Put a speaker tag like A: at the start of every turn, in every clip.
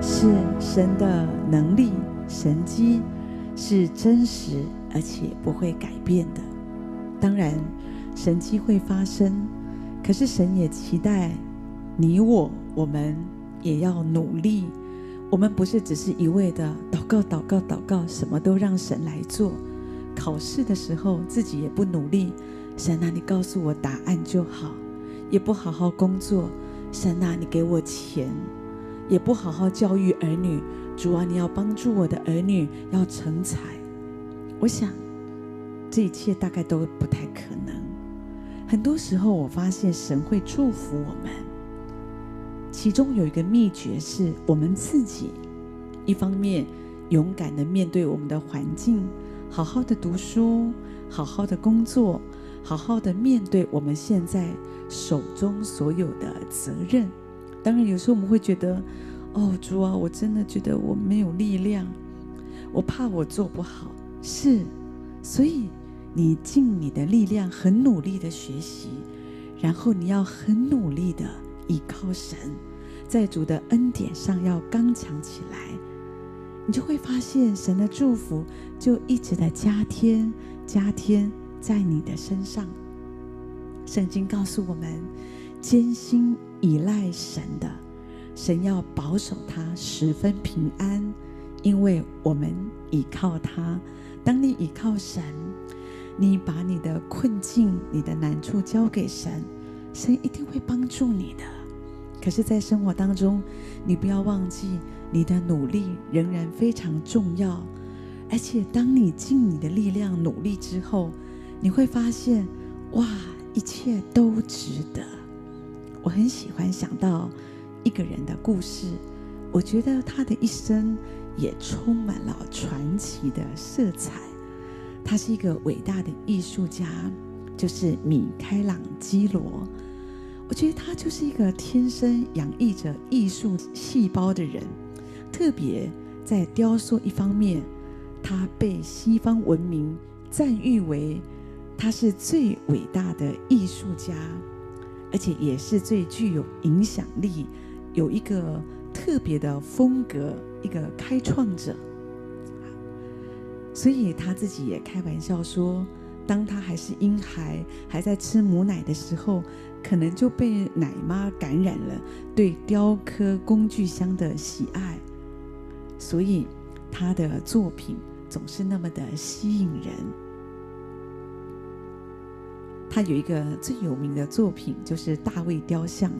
A: 是神的能力、神迹，是真实而且不会改变的。当然，神迹会发生，可是神也期待你我，我们也要努力。我们不是只是一味的祷告、祷告、祷告，什么都让神来做。考试的时候自己也不努力，神啊，你告诉我答案就好，也不好好工作。神啊，你给我钱，也不好好教育儿女。主啊，你要帮助我的儿女要成才。我想，这一切大概都不太可能。很多时候，我发现神会祝福我们，其中有一个秘诀是我们自己，一方面勇敢地面对我们的环境，好好的读书，好好的工作，好好的面对我们现在。手中所有的责任，当然有时候我们会觉得，哦，主啊，我真的觉得我没有力量，我怕我做不好。是，所以你尽你的力量，很努力的学习，然后你要很努力的依靠神，在主的恩典上要刚强起来，你就会发现神的祝福就一直的加添加添在你的身上。圣经告诉我们，艰辛依赖神的，神要保守他十分平安，因为我们倚靠他。当你倚靠神，你把你的困境、你的难处交给神，神一定会帮助你的。可是，在生活当中，你不要忘记，你的努力仍然非常重要。而且，当你尽你的力量努力之后，你会发现，哇！一切都值得。我很喜欢想到一个人的故事，我觉得他的一生也充满了传奇的色彩。他是一个伟大的艺术家，就是米开朗基罗。我觉得他就是一个天生洋溢着艺术细胞的人，特别在雕塑一方面，他被西方文明赞誉为。他是最伟大的艺术家，而且也是最具有影响力、有一个特别的风格、一个开创者。所以他自己也开玩笑说，当他还是婴孩，还在吃母奶的时候，可能就被奶妈感染了对雕刻工具箱的喜爱，所以他的作品总是那么的吸引人。他有一个最有名的作品，就是大卫雕像。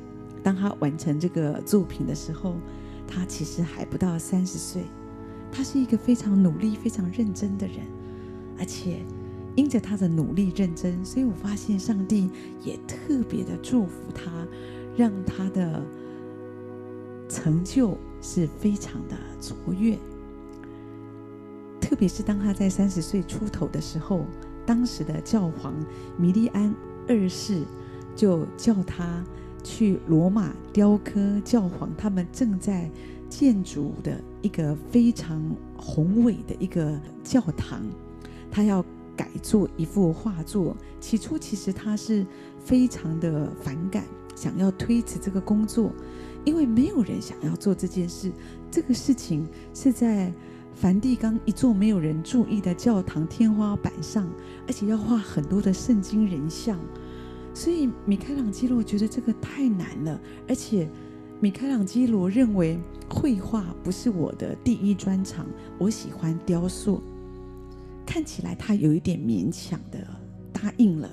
A: 当他完成这个作品的时候，他其实还不到三十岁。他是一个非常努力、非常认真的人，而且因着他的努力认真，所以我发现上帝也特别的祝福他，让他的成就是非常的卓越。特别是当他在三十岁出头的时候。当时的教皇米利安二世就叫他去罗马雕刻教皇他们正在建筑的一个非常宏伟的一个教堂，他要改做一幅画作。起初其实他是非常的反感，想要推辞这个工作，因为没有人想要做这件事。这个事情是在。梵蒂冈一座没有人注意的教堂天花板上，而且要画很多的圣经人像，所以米开朗基罗觉得这个太难了。而且米开朗基罗认为绘画不是我的第一专长，我喜欢雕塑。看起来他有一点勉强的答应了，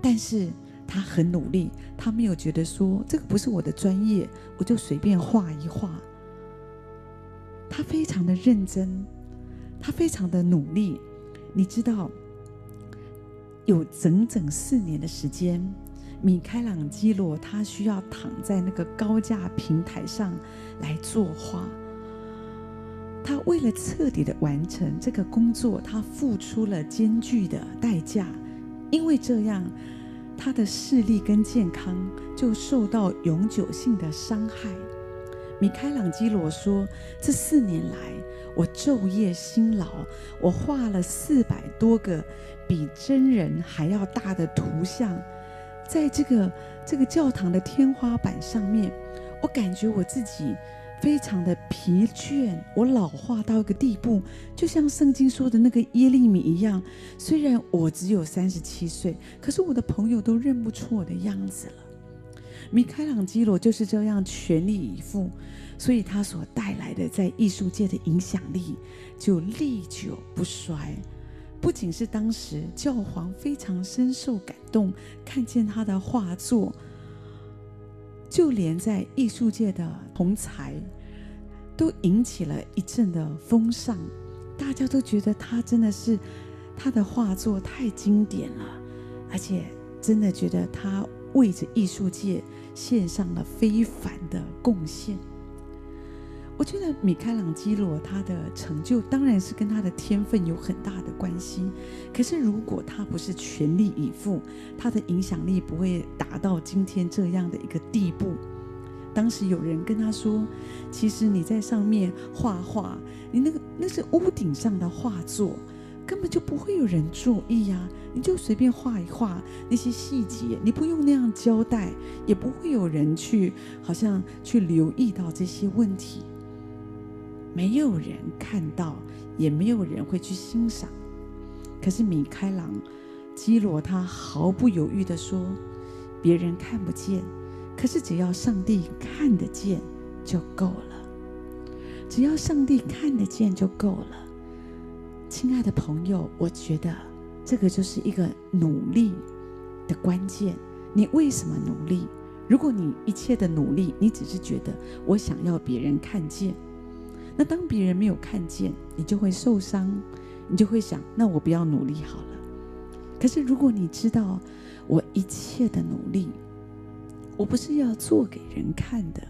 A: 但是他很努力，他没有觉得说这个不是我的专业，我就随便画一画。他非常的认真，他非常的努力。你知道，有整整四年的时间，米开朗基罗他需要躺在那个高架平台上来作画。他为了彻底的完成这个工作，他付出了艰巨的代价。因为这样，他的视力跟健康就受到永久性的伤害。米开朗基罗说：“这四年来，我昼夜辛劳，我画了四百多个比真人还要大的图像，在这个这个教堂的天花板上面，我感觉我自己非常的疲倦，我老化到一个地步，就像圣经说的那个耶利米一样。虽然我只有三十七岁，可是我的朋友都认不出我的样子了。米开朗基罗就是这样全力以赴，所以他所带来的在艺术界的影响力就历久不衰。不仅是当时教皇非常深受感动，看见他的画作。就连在艺术界的同侪，都引起了一阵的风尚，大家都觉得他真的是他的画作太经典了，而且真的觉得他为着艺术界献上了非凡的贡献。我觉得米开朗基罗他的成就当然是跟他的天分有很大的关系，可是如果他不是全力以赴，他的影响力不会达到今天这样的一个地步。当时有人跟他说：“其实你在上面画画，你那个那是屋顶上的画作，根本就不会有人注意呀，你就随便画一画那些细节，你不用那样交代，也不会有人去好像去留意到这些问题。”没有人看到，也没有人会去欣赏。可是米开朗基罗他毫不犹豫地说：“别人看不见，可是只要上帝看得见就够了。只要上帝看得见就够了。”亲爱的朋友，我觉得这个就是一个努力的关键。你为什么努力？如果你一切的努力，你只是觉得我想要别人看见。那当别人没有看见，你就会受伤，你就会想，那我不要努力好了。可是如果你知道，我一切的努力，我不是要做给人看的，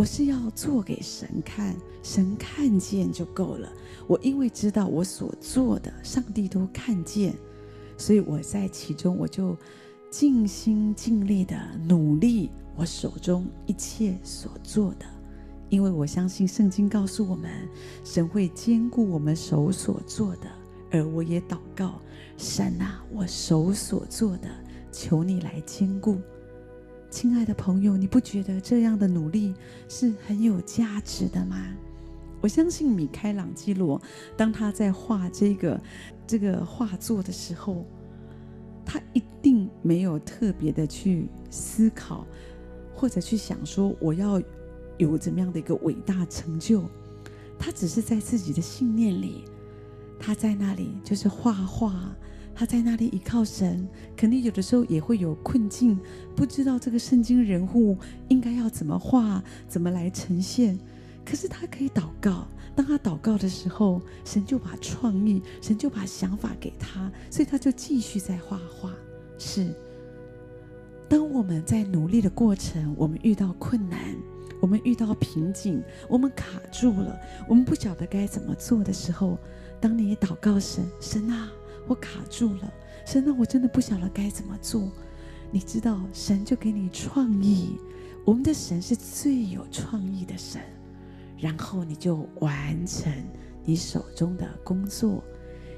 A: 我是要做给神看，神看见就够了。我因为知道我所做的，上帝都看见，所以我在其中，我就尽心尽力的努力，我手中一切所做的。因为我相信圣经告诉我们，神会兼顾我们手所做的，而我也祷告，神啊，我手所做的，求你来兼顾。亲爱的朋友，你不觉得这样的努力是很有价值的吗？我相信米开朗基罗，当他在画这个这个画作的时候，他一定没有特别的去思考，或者去想说我要。有怎么样的一个伟大成就？他只是在自己的信念里，他在那里就是画画，他在那里依靠神。肯定有的时候也会有困境，不知道这个圣经人物应该要怎么画，怎么来呈现。可是他可以祷告，当他祷告的时候，神就把创意，神就把想法给他，所以他就继续在画画。是，当我们在努力的过程，我们遇到困难。我们遇到瓶颈，我们卡住了，我们不晓得该怎么做的时候，当你祷告神，神啊，我卡住了，神啊，我真的不晓得该怎么做。你知道，神就给你创意，我们的神是最有创意的神，然后你就完成你手中的工作，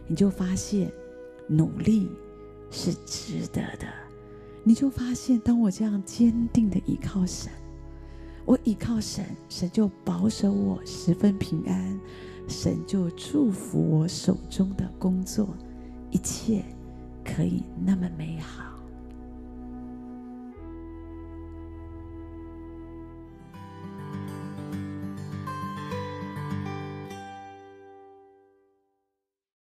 A: 你就发现努力是值得的，你就发现，当我这样坚定的依靠神。我依靠神，神就保守我十分平安，神就祝福我手中的工作，一切可以那么美好。